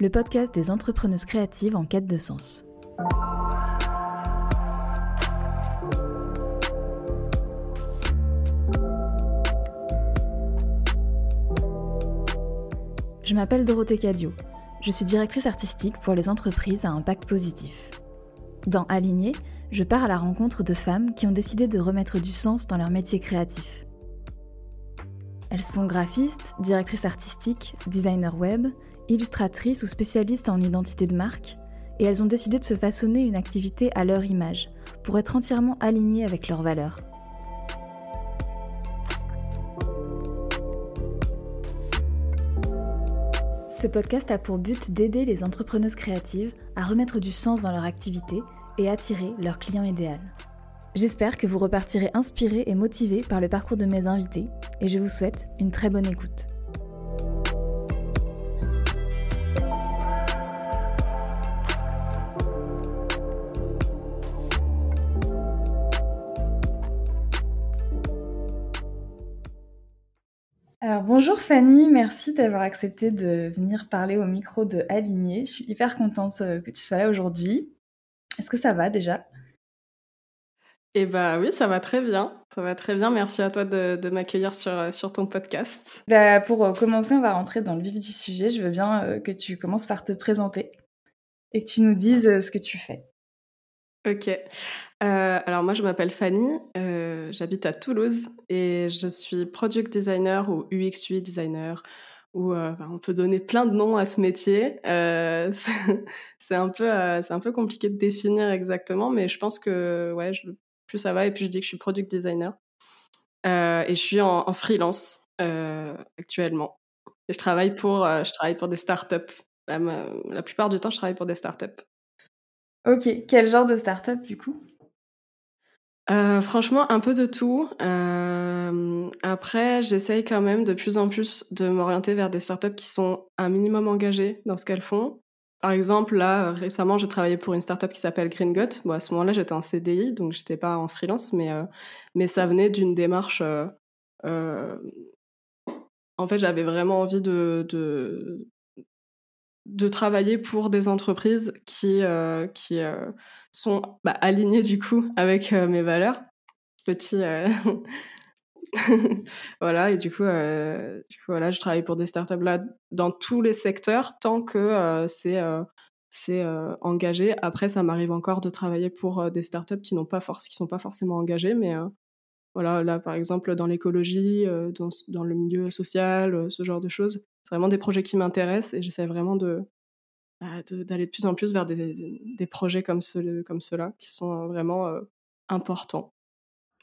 Le podcast des entrepreneuses créatives en quête de sens. Je m'appelle Dorothée Cadio. Je suis directrice artistique pour les entreprises à impact positif. Dans Aligné, je pars à la rencontre de femmes qui ont décidé de remettre du sens dans leur métier créatif. Elles sont graphistes, directrices artistiques, designers web, illustratrices ou spécialistes en identité de marque, et elles ont décidé de se façonner une activité à leur image, pour être entièrement alignées avec leurs valeurs. Ce podcast a pour but d'aider les entrepreneuses créatives à remettre du sens dans leur activité et attirer leur client idéal. J'espère que vous repartirez inspiré et motivé par le parcours de mes invités et je vous souhaite une très bonne écoute. Alors bonjour Fanny, merci d'avoir accepté de venir parler au micro de Aligné. Je suis hyper contente euh, que tu sois là aujourd'hui. Est-ce que ça va déjà? Eh bah oui, ça va très bien. Ça va très bien. Merci à toi de, m'accueillir sur, euh, sur ton podcast. Bah, pour euh, commencer, on va rentrer dans le vif du sujet. Je veux bien que tu commences par te présenter et que tu nous dises ce que tu fais. Ok. Alors moi, je m'appelle Fanny. J'habite à Toulouse et je suis product designer ou UX designer où euh, bah, on peut donner plein de noms à ce métier. Euh, c'est un peu, euh, un peu compliqué de définir exactement, mais je pense que ouais, plus ça va et plus je dis que je suis product designer. et je suis en, freelance actuellement. Et je travaille pour, je travaille pour des startups. La, la plupart du temps, je travaille pour des startups. Ok, quel genre de startup du coup? Euh, franchement, un peu de tout. Euh, après, j'essaye quand même de plus en plus de m'orienter vers des startups qui sont un minimum engagées dans ce qu'elles font. Par exemple, là, récemment, j'ai travaillé pour une startup qui s'appelle Green Gut. Bon, à ce moment-là, j'étais en CDI, donc j'étais pas en freelance, mais, euh, mais ça venait d'une démarche. en fait, j'avais vraiment envie de, de, de, travailler pour des entreprises qui, qui sont bah, alignés du coup avec euh, mes valeurs. Petit. Euh, voilà, et du coup, euh, du coup, voilà, je travaille pour des startups là dans tous les secteurs tant que c'est engagé. Après, ça m'arrive encore de travailler pour des startups qui n'ont pas force, qui sont pas forcément engagées, mais voilà, là par exemple dans l'écologie, dans, dans, le milieu social, ce genre de choses, c'est vraiment des projets qui m'intéressent et j'essaie vraiment de d'aller de, plus en plus vers des, des projets comme, ceux, comme ceux-là, qui sont vraiment euh, importants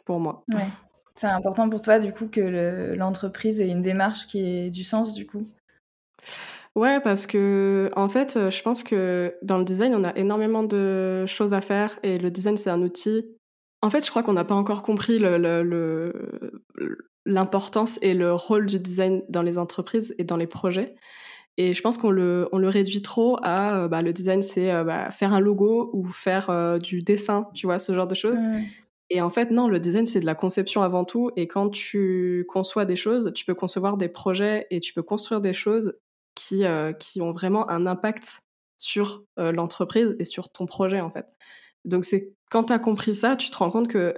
pour moi. Ouais. C'est important pour toi, du coup, que l'entreprise ait une démarche qui ait du sens, du coup? Ouais, parce que en fait, euh, je pense que dans le design, on a énormément de choses à faire et le design, c'est un outil. En fait, je crois qu'on n'a pas encore compris l'importance le, et le rôle du design dans les entreprises et dans les projets. Et je pense qu'on le, on le réduit trop à euh, bah, le design, c'est euh, bah, faire un logo ou faire euh, du dessin, tu vois, ce genre de choses. Et en fait, non, le design, c'est de la conception avant tout. Et quand tu conçois des choses, tu peux concevoir des projets et tu peux construire des choses qui, qui ont vraiment un impact sur l'entreprise et sur ton projet, en fait. Donc, c'est quand tu as compris ça, tu te rends compte que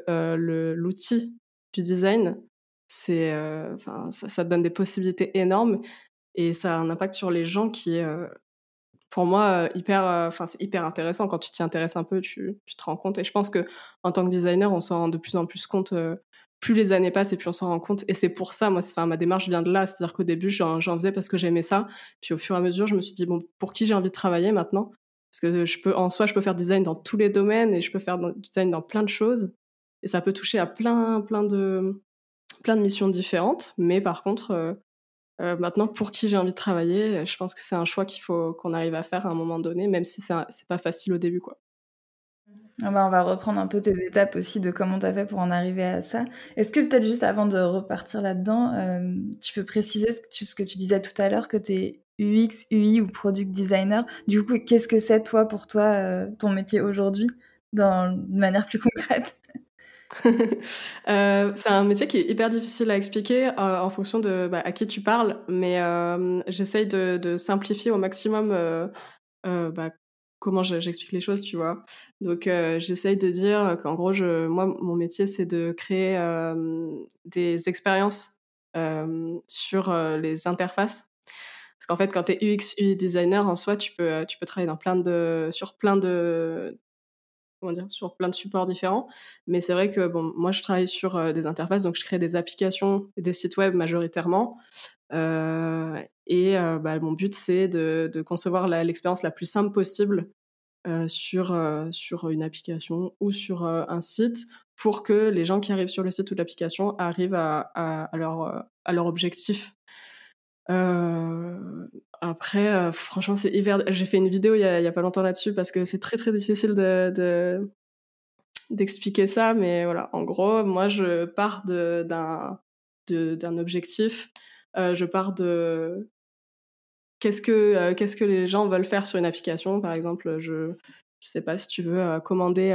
l'outil du design, c'est, ça, ça, te donne des possibilités énormes et ça a un impact sur les gens qui est, euh, pour moi, euh, hyper, euh, enfin, c'est hyper intéressant. Quand tu t'y intéresses un peu, tu, tu, te rends compte. Et je pense que en tant que designer, on s'en rend de plus en plus compte. plus les années passent et plus on s'en rend compte. Et c'est pour ça, moi, enfin, ma démarche vient de là. C'est-à-dire qu'au début, j'en faisais parce que j'aimais ça. Puis au fur et à mesure, je me suis dit, bon, pour qui j'ai envie de travailler maintenant? Parce que je peux, en soi, je peux faire design dans tous les domaines et je peux faire design dans plein de choses. Et ça peut toucher à plein, plein de, plein de missions différentes. Mais par contre, euh, maintenant, pour qui j'ai envie de travailler, je pense que c'est un choix qu'il faut qu'on arrive à faire à un moment donné, même si c'est pas facile au début, quoi. Ah bah, on va reprendre un peu tes étapes aussi de comment tu as fait pour en arriver à ça. Est-ce que peut-être juste avant de repartir là-dedans, euh, tu peux préciser ce que tu, disais tout à l'heure, que tu es UX, UI ou product designer. Du coup, qu'est-ce que c'est toi pour toi, euh, ton métier aujourd'hui, de manière plus concrète? euh, c'est un métier qui est hyper difficile à expliquer euh, en fonction de bah, à qui tu parles, mais euh, j'essaye de, simplifier au maximum bah, comment j'explique les choses, tu vois. Donc j'essaye de dire qu'en gros, je, moi, mon métier, c'est de créer des expériences sur les interfaces. Parce qu'en fait, quand tu es UX, UI designer, en soi, tu peux, tu peux travailler dans plein de, sur plein de, sur plein de supports différents. Mais c'est vrai que bon, moi, je travaille sur euh, des interfaces, donc je crée des applications et des sites web majoritairement. Euh, et euh, bah, mon but, c'est de, concevoir l'expérience la, plus simple possible sur, sur une application ou sur un site pour que les gens qui arrivent sur le site ou l'application arrivent à, leur, objectif après, euh, franchement, c'est hyper. J'ai fait une vidéo il y, a, il y a pas longtemps là-dessus parce que c'est très très difficile de, d'expliquer ça, mais voilà. En gros, moi, je pars d'un d'un objectif. Euh, je pars de qu'est-ce que qu'est-ce que les gens veulent faire sur une application. Par exemple, je je sais pas si tu veux commander.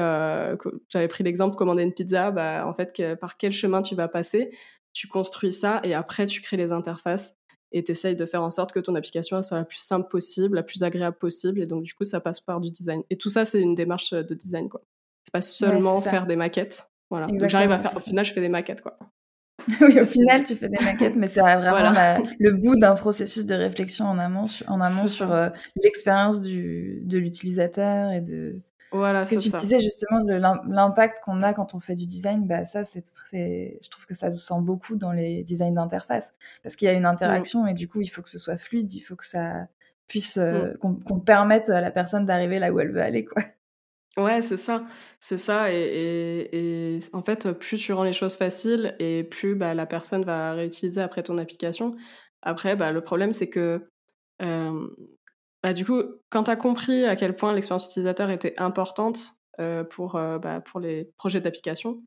J'avais pris l'exemple commander une pizza. Bah, en fait, par quel chemin tu vas passer Tu construis ça et après tu crées les interfaces et tu essayes de faire en sorte que ton application soit la plus simple possible, la plus agréable possible. Et donc, du coup, ça passe par du design. Et tout ça, c'est une démarche de design, quoi. C'est pas seulement faire des maquettes. Voilà. donc, j'arrive à faire, au final, je fais des maquettes, quoi. oui, au final, tu fais des maquettes, mais c'est vraiment le bout d'un processus de réflexion en amont, en amont sur euh, l'expérience de l'utilisateur et de, voilà, Ce que tu disais justement, l'impact qu'on a quand on fait du design, bah ça, c'est, je trouve que ça se sent beaucoup dans les designs d'interface. Parce qu'il y a une interaction et du coup, il faut que ce soit fluide, il faut que ça puisse, euh, mm. qu'on, permette à la personne d'arriver là où elle veut aller, quoi. Ouais, c'est ça, c'est ça. Et, et, en fait, plus tu rends les choses faciles et plus bah, la personne va réutiliser après ton application. Après, bah, le problème, c'est que euh, bah, du coup, quand tu as compris à quel point l'expérience utilisateur était importante euh, pour, euh, bah, pour les projets d'application,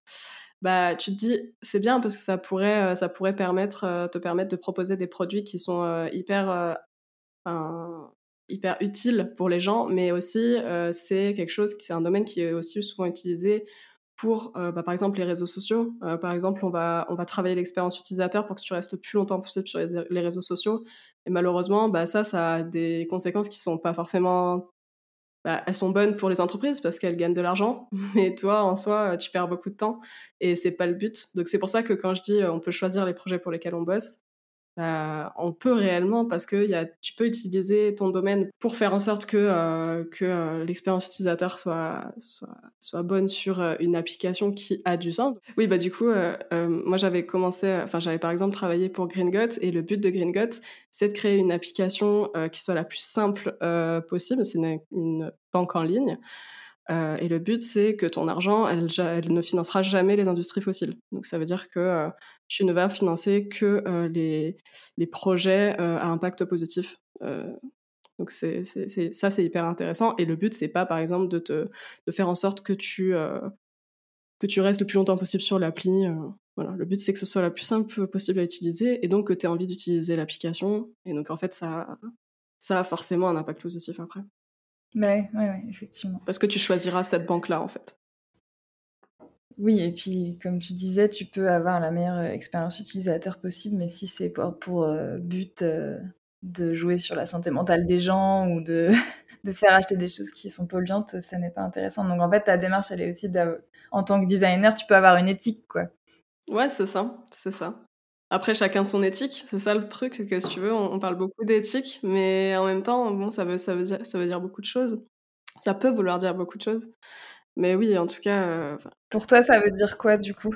bah, tu te dis, c'est bien parce que ça pourrait, euh, ça pourrait te permettre de proposer des produits qui sont hyper, hyper utiles pour les gens, mais aussi c'est quelque chose, c'est un domaine qui est aussi souvent utilisé pour, bah, par exemple, les réseaux sociaux. par exemple, on va, on va travailler l'expérience utilisateur pour que tu restes le plus longtemps possible sur les réseaux sociaux. Et malheureusement, bah, ça, ça a des conséquences qui sont pas forcément. Bah, elles sont bonnes pour les entreprises parce qu'elles gagnent de l'argent, mais toi, en soi, tu perds beaucoup de temps et c'est pas le but. Donc c'est pour ça que quand je dis on peut choisir les projets pour lesquels on bosse, bah, on peut réellement parce que tu peux utiliser ton domaine pour faire en sorte que, euh, euh, l'expérience utilisateur soit, bonne sur euh, une application qui a du sens. Oui, bah du coup, moi j'avais commencé, enfin j'avais par exemple travaillé pour GreenGot et le but de GreenGot, c'est de créer une application qui soit la plus simple possible. C'est une, banque en ligne. Euh, et le but, c'est que ton argent, elle, ne financera jamais les industries fossiles. Donc ça veut dire que euh, tu ne vas financer que euh, les, projets à impact positif. donc ça, c'est hyper intéressant. Et le but, c'est pas, par exemple, de, faire en sorte que tu, restes le plus longtemps possible sur l'appli. voilà. Le but, c'est que ce soit la plus simple possible à utiliser et donc que tu aies envie d'utiliser l'application. Et donc, en fait, ça a forcément un impact positif après. Ouais, ouais, effectivement. Parce que tu choisiras cette banque-là, en fait. Oui, et puis comme tu disais, tu peux avoir la meilleure expérience utilisateur possible, mais si c'est pour, pour euh, but euh, de jouer sur la santé mentale des gens ou de, de faire acheter des choses qui sont polluantes, ça n'est pas intéressant. Donc en fait, ta démarche, elle est aussi, en tant que designer, tu peux avoir une éthique, quoi. Ouais, c'est ça, c'est ça. Après, chacun son éthique, c'est ça le truc, c'est que si tu veux, on, parle beaucoup d'éthique, mais en même temps, bon, ça veut, ça, veut dire, ça veut dire beaucoup de choses. Ça peut vouloir dire beaucoup de choses. Mais oui, en tout cas. Euh, Pour toi, ça veut dire quoi, du coup?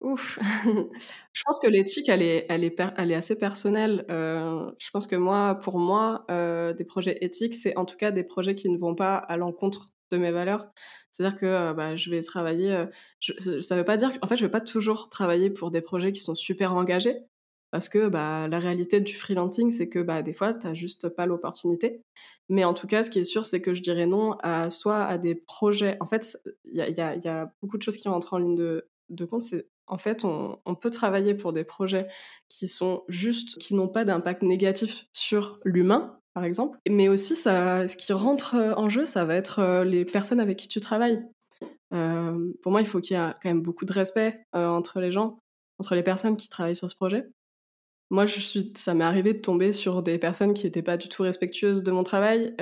Ouf Je pense que l'éthique, elle est, elle, est elle est assez personnelle. Euh, je pense que moi, pour moi, euh, des projets éthiques, c'est en tout cas des projets qui ne vont pas à l'encontre de mes valeurs. C'est-à-dire que euh, bah, je vais travailler. Euh, je, ça veut pas dire. En fait, je vais pas toujours travailler pour des projets qui sont super engagés. Parce que bah, la réalité du freelancing, c'est que bah, des fois, tu n'as juste pas l'opportunité. Mais en tout cas, ce qui est sûr, c'est que je dirais non à soit à des projets. En fait, il y a, beaucoup de choses qui rentrent en ligne de, compte. C'est en fait, on, on, peut travailler pour des projets qui sont juste, qui n'ont pas d'impact négatif sur l'humain, par exemple. Mais aussi, ça, ce qui rentre euh, en jeu, ça va être euh, les personnes avec qui tu travailles. pour moi, il faut qu'il y ait quand même beaucoup de respect entre les gens, entre les personnes qui travaillent sur ce projet. Moi, je suis, ça m'est arrivé de tomber sur des personnes qui n'étaient pas du tout respectueuses de mon travail,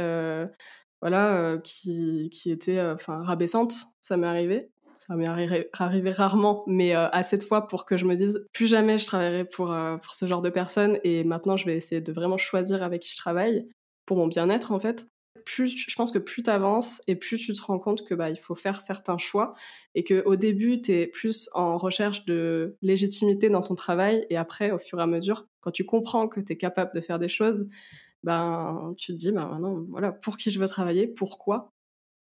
voilà, qui, qui étaient enfin rabaissantes. Ça m'est arrivé ça m'est arrivé, rarement, mais euh, assez de fois pour que je me dise plus jamais je travaillerai pour, euh, ce genre de personnes. Et maintenant, je vais essayer de vraiment choisir avec qui je travaille pour mon bien-être en fait. Plus, je pense que plus tu avances et plus tu te rends compte que bah, il faut faire certains choix et que au début tu es plus en recherche de légitimité dans ton travail et après au fur et à mesure quand tu comprends que tu es capable de faire des choses ben tu te dis ben maintenant voilà pour qui je veux travailler pourquoi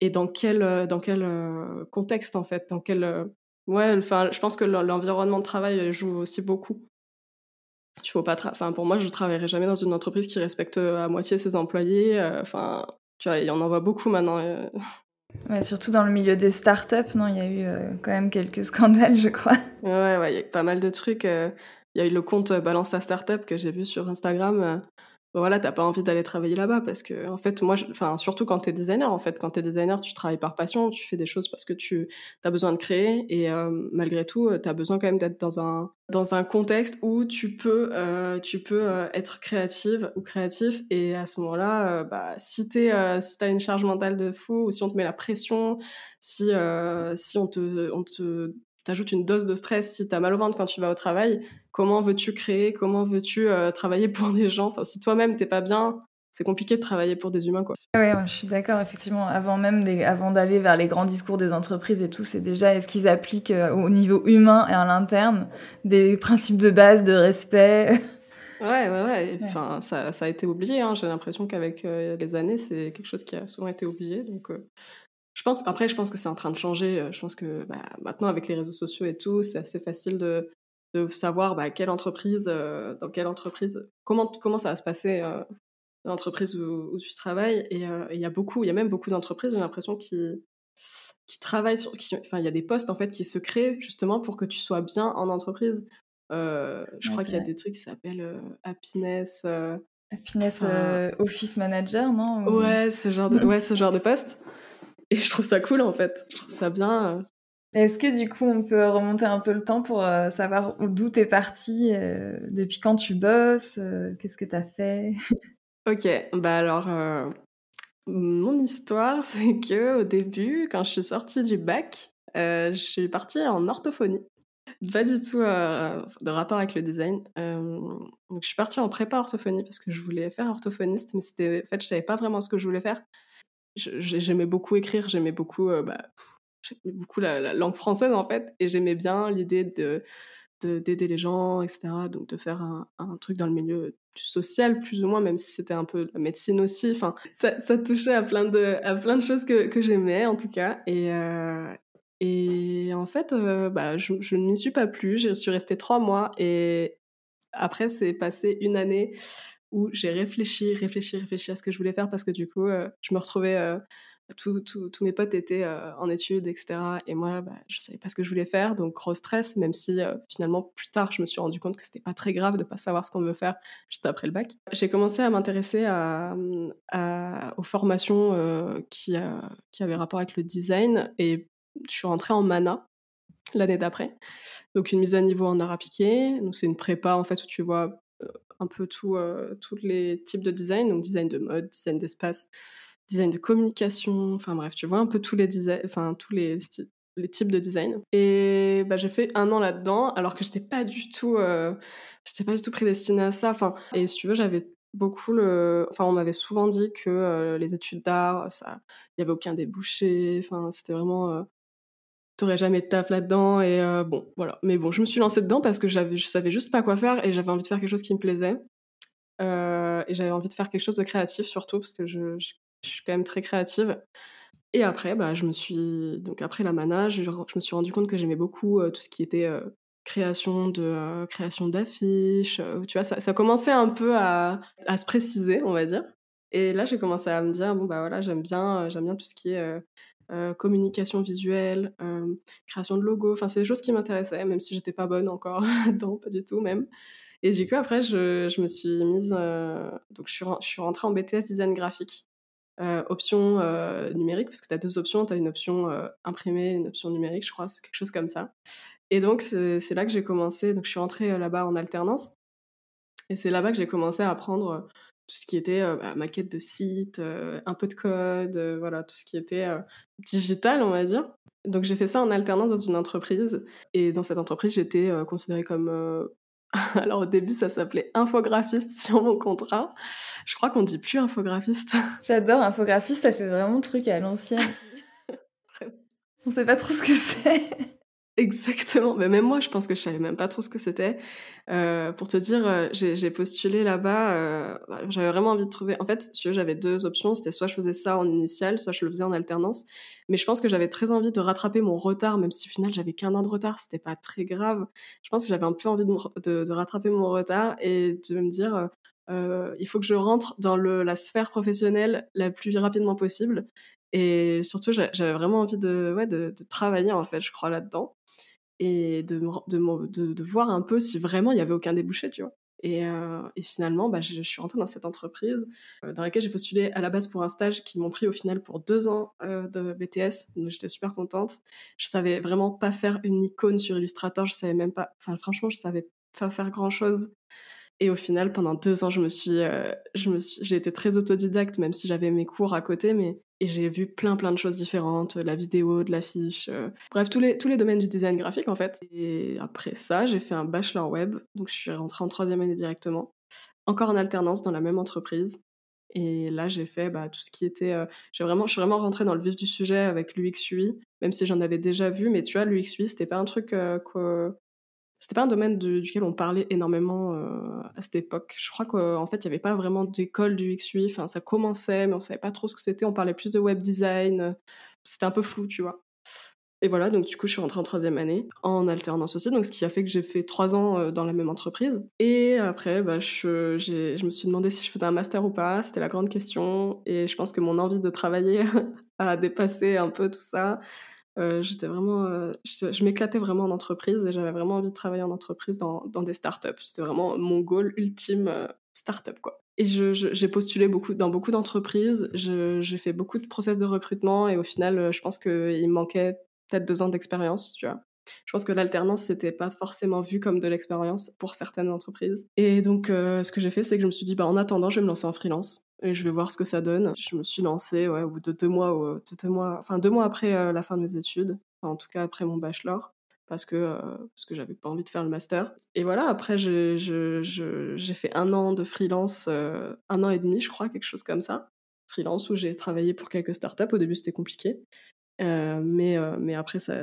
et dans quel, euh, dans quel euh, contexte en fait, dans quel euh, ouais, enfin, je pense que l'environnement de travail joue aussi beaucoup. Tu faut pas, enfin, pour moi, je travaillerai jamais dans une entreprise qui respecte à moitié ses employés. Enfin, tu vois, il y en voit beaucoup maintenant. Ouais, surtout dans le milieu des startups, non, il y a eu quand même quelques scandales, je crois. Ouais, ouais, il y a pas mal de trucs. Il y a eu le compte Balance ta startup que j'ai vu sur Instagram voilà, t'as pas envie d'aller travailler là-bas parce que, en fait, moi, enfin, surtout quand t'es designer, en fait, quand t'es designer, tu travailles par passion, tu fais des choses parce que tu as besoin de créer et euh, malgré tout, euh, t'as besoin quand même d'être dans un, dans un contexte où tu peux, euh, tu peux être créative ou créatif et à ce moment-là, bah, si t'es, si une charge mentale de fou ou si on te met la pression, si, si on te t'ajoutes une dose de stress si t'as mal au ventre quand tu vas au travail. Comment veux-tu créer Comment veux-tu euh, travailler pour des gens? Enfin, si toi-même t'es pas bien, c'est compliqué de travailler pour des humains, quoi. Oui, je suis d'accord. Effectivement, avant même avant d'aller vers les grands discours des entreprises et tout, c'est déjà est-ce qu'ils appliquent euh, au niveau humain et à l'interne des principes de base de respect? Ouais, ouais, ouais. Enfin, ça, ça, a été oublié. Hein. J'ai l'impression qu'avec euh, les années, c'est quelque chose qui a souvent été oublié. Donc, je pense, après, je pense que c'est en train de changer. Je pense que bah, maintenant, avec les réseaux sociaux et tout, c'est assez facile de, de savoir bah, quelle entreprise, euh, dans quelle entreprise, comment, comment ça va se passer euh, dans l'entreprise où, tu travailles. Euh, et il y a beaucoup, il y a même beaucoup d'entreprises, j'ai l'impression, qui, qui travaillent sur. Enfin, il y a des postes en fait qui se créent justement pour que tu sois bien en entreprise. je crois qu'il y a des trucs qui s'appellent happiness. happiness office manager, non Ouais, ce genre de, ouais, ce genre de poste. Et je trouve ça cool en fait. Je trouve ça bien. Est-ce que du coup, on peut remonter un peu le temps pour euh, savoir d'où t'es parti, euh, depuis quand tu bosses, euh, qu'est-ce que t'as fait? Ok, bah alors, mon histoire, c'est que au début, quand je suis sortie du bac, je suis partie en orthophonie. Pas du tout de rapport avec le design. donc, je suis partie en prépa orthophonie parce que je voulais faire orthophoniste, mais c'était, en fait, je savais pas vraiment ce que je voulais faire. J'aimais beaucoup écrire, j'aimais beaucoup bah, j'aimais beaucoup la, langue française en fait, et j'aimais bien l'idée de d'aider les gens, etc. Donc de faire un, truc dans le milieu du social plus ou moins, même si c'était un peu la médecine aussi. Enfin, ça, touchait à plein de à plein de choses que, que j'aimais en tout cas. Et euh, et en fait, euh, bah, je, je ne m'y suis pas plus. Je suis restée trois mois et après c'est passé une année où j'ai réfléchi, réfléchi, réfléchi à ce que je voulais faire parce que du coup, euh, je me retrouvais tous mes potes étaient euh, en études, etc. Et moi, bah, je savais pas ce que je voulais faire, donc gros stress, même si euh, finalement, plus tard, je me suis rendu compte que c'était pas très grave de pas savoir ce qu'on veut faire juste après le bac. J'ai commencé à m'intéresser aux formations euh, qui, qui avaient rapport avec le design et je suis rentrée en MANA l'année d'après. Donc une mise à niveau en art appliqué. Donc c'est une prépa en fait où tu vois un peu tout, tous les types de design, donc design de mode, design d'espace, design de communication, enfin bref, tu vois un peu tous les enfin tous les, les types de design. Et bah, j'ai fait un an là-dedans, alors que j'étais pas du tout, euh, pas du tout prédestinée à ça. Enfin, et si tu veux, j'avais beaucoup le, enfin, on m'avait souvent dit que euh, les études d'art, ça, il y avait aucun débouché. Enfin, c'était vraiment, euh, t'aurais jamais de taf là-dedans. Et bon, voilà. Mais bon, je me suis lancée dedans parce que j'avais, je savais juste pas quoi faire et j'avais envie de faire quelque chose qui me plaisait. et j'avais envie de faire quelque chose de créatif surtout parce que je, je suis quand même très créative. Et après, bah, je me suis donc après la manage, je, me suis rendu compte que j'aimais beaucoup euh, tout ce qui était euh, création de euh, création d'affiches. tu vois, ça, ça, commençait un peu à, à, se préciser, on va dire. Et là, j'ai commencé à me dire bon bah voilà, j'aime bien, j'aime bien tout ce qui est communication visuelle, création de logos. Enfin, c'est des choses qui m'intéressaient, même si j'étais pas bonne encore dedans, pas du tout même. Et du coup, après, je, me suis mise. donc, je suis, je suis rentrée en BTS design graphique. option numérique, parce que tu as deux options, tu as une option imprimée, une option numérique, je crois, c'est quelque chose comme ça. Et donc, c'est là que j'ai commencé, donc je suis rentrée là-bas en alternance, et c'est là-bas que j'ai commencé à apprendre tout ce qui était bah, maquette de site, un peu de code, voilà, tout ce qui était digital, on va dire. Donc j'ai fait ça en alternance dans une entreprise, et dans cette entreprise, j'étais considérée comme alors au début, ça s'appelait infographiste sur mon contrat. Je crois qu'on dit plus infographiste. J'adore infographiste, ça fait vraiment truc à l'ancienne. On sait pas trop ce que c'est. Exactement. Mais même moi, je pense que je savais même pas trop ce que c'était. Euh, pour te dire, euh, j'ai postulé là-bas. Euh, j'avais vraiment envie de trouver. En fait, j'avais deux options. C'était soit je faisais ça en initial, soit je le faisais en alternance. Mais je pense que j'avais très envie de rattraper mon retard, même si au final j'avais qu'un an de retard. C'était pas très grave. Je pense que j'avais un peu envie de, de, rattraper mon retard et de me dire. il faut que je rentre dans la sphère professionnelle la plus rapidement possible. Et surtout, j'avais vraiment envie de, ouais, de, travailler, en fait, je crois, là-dedans. Et de, de, de, voir un peu si vraiment il n'y avait aucun débouché, tu vois. Et, euh, et finalement, bah, je, suis rentrée dans cette entreprise euh, dans laquelle j'ai postulé à la base pour un stage qui m'ont pris au final pour deux ans euh, de BTS. J'étais super contente. Je savais vraiment pas faire une icône sur Illustrator. Je savais même pas. Enfin, franchement, je savais pas faire grand chose. Et au final, pendant deux ans, suis, je me suis, j'ai été très autodidacte, même si j'avais mes cours à côté, mais et j'ai vu plein plein de choses différentes, la vidéo, de l'affiche, bref tous les tous les domaines du design graphique en fait. Et après ça, j'ai fait un bachelor web, donc je suis rentrée en troisième année directement, encore en alternance dans la même entreprise. Et là, j'ai fait bah, tout ce qui était. j'ai vraiment, je suis vraiment rentrée dans le vif du sujet avec l'UX UI, même si j'en avais déjà vu. Mais tu vois, l'UX UI, c'était pas un truc que, c'était pas un domaine duquel on parlait énormément euh, à cette époque. Je crois qu'en fait, il n'y avait pas vraiment d'école du XUI. Enfin, ça commençait, mais on savait pas trop ce que c'était. On parlait plus de web design. C'était un peu flou, tu vois. Et voilà, donc du coup, je suis rentrée en troisième année, en alternance aussi, donc ce qui a fait que j'ai fait trois ans euh, dans la même entreprise. Et après, bah, je, je me suis demandé si je faisais un master ou pas, c'était la grande question. Et je pense que mon envie de travailler a dépassé un peu tout ça. Euh, j'étais vraiment, euh, je, m'éclatais vraiment en entreprise et j'avais vraiment envie de travailler en entreprise dans, dans des startups. C'était vraiment mon goal ultime euh, startup quoi. Et j'ai postulé beaucoup dans beaucoup d'entreprises. J'ai fait beaucoup de process de recrutement et au final, je pense qu'il me manquait peut-être deux ans d'expérience, tu vois. Je pense que l'alternance, c'était pas forcément vu comme de l'expérience pour certaines entreprises. Et donc, ce que j'ai fait, c'est que je me suis dit, bah, en attendant, je vais me lancer en freelance et je vais voir ce que ça donne. Je me suis lancée ouais, deux mois, de deux mois, enfin deux mois après euh, la fin de mes études, en tout cas après mon bachelor, parce que, euh, parce que j'avais pas envie de faire le master. Et voilà, après j'ai fait un an de freelance, euh, un an et demi, je crois, quelque chose comme ça. Freelance où j'ai travaillé pour quelques startups. Au début, c'était compliqué. mais, mais après, ça,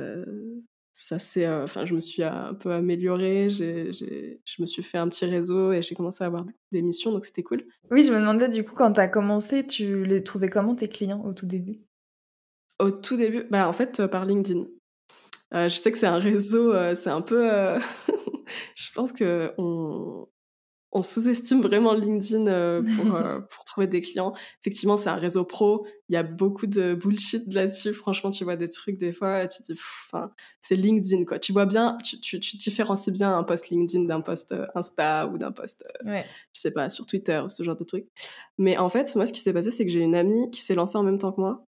ça c'est euh, enfin je me suis un peu améliorée j'ai, je me suis fait un petit réseau et j'ai commencé à avoir des missions donc c'était cool. Oui je me demandais du coup quand tu as commencé tu les trouvais comment tes clients au tout début? Au tout début bah en fait euh, par LinkedIn. Euh, je sais que c'est un réseau c'est un peu je pense que on, on sous-estime vraiment LinkedIn euh, pour, euh, pour, trouver des clients. Effectivement, c'est un réseau pro. Il y a beaucoup de bullshit là-dessus. Franchement, tu vois des trucs des fois et tu te dis, enfin, c'est LinkedIn, quoi. Tu vois bien, tu, tu, tu différencies bien un post LinkedIn d'un post euh, Insta ou d'un post, je sais pas, sur Twitter ou ce genre de trucs. Mais en fait, moi, ce qui s'est passé, c'est que j'ai une amie qui s'est lancée en même temps que moi,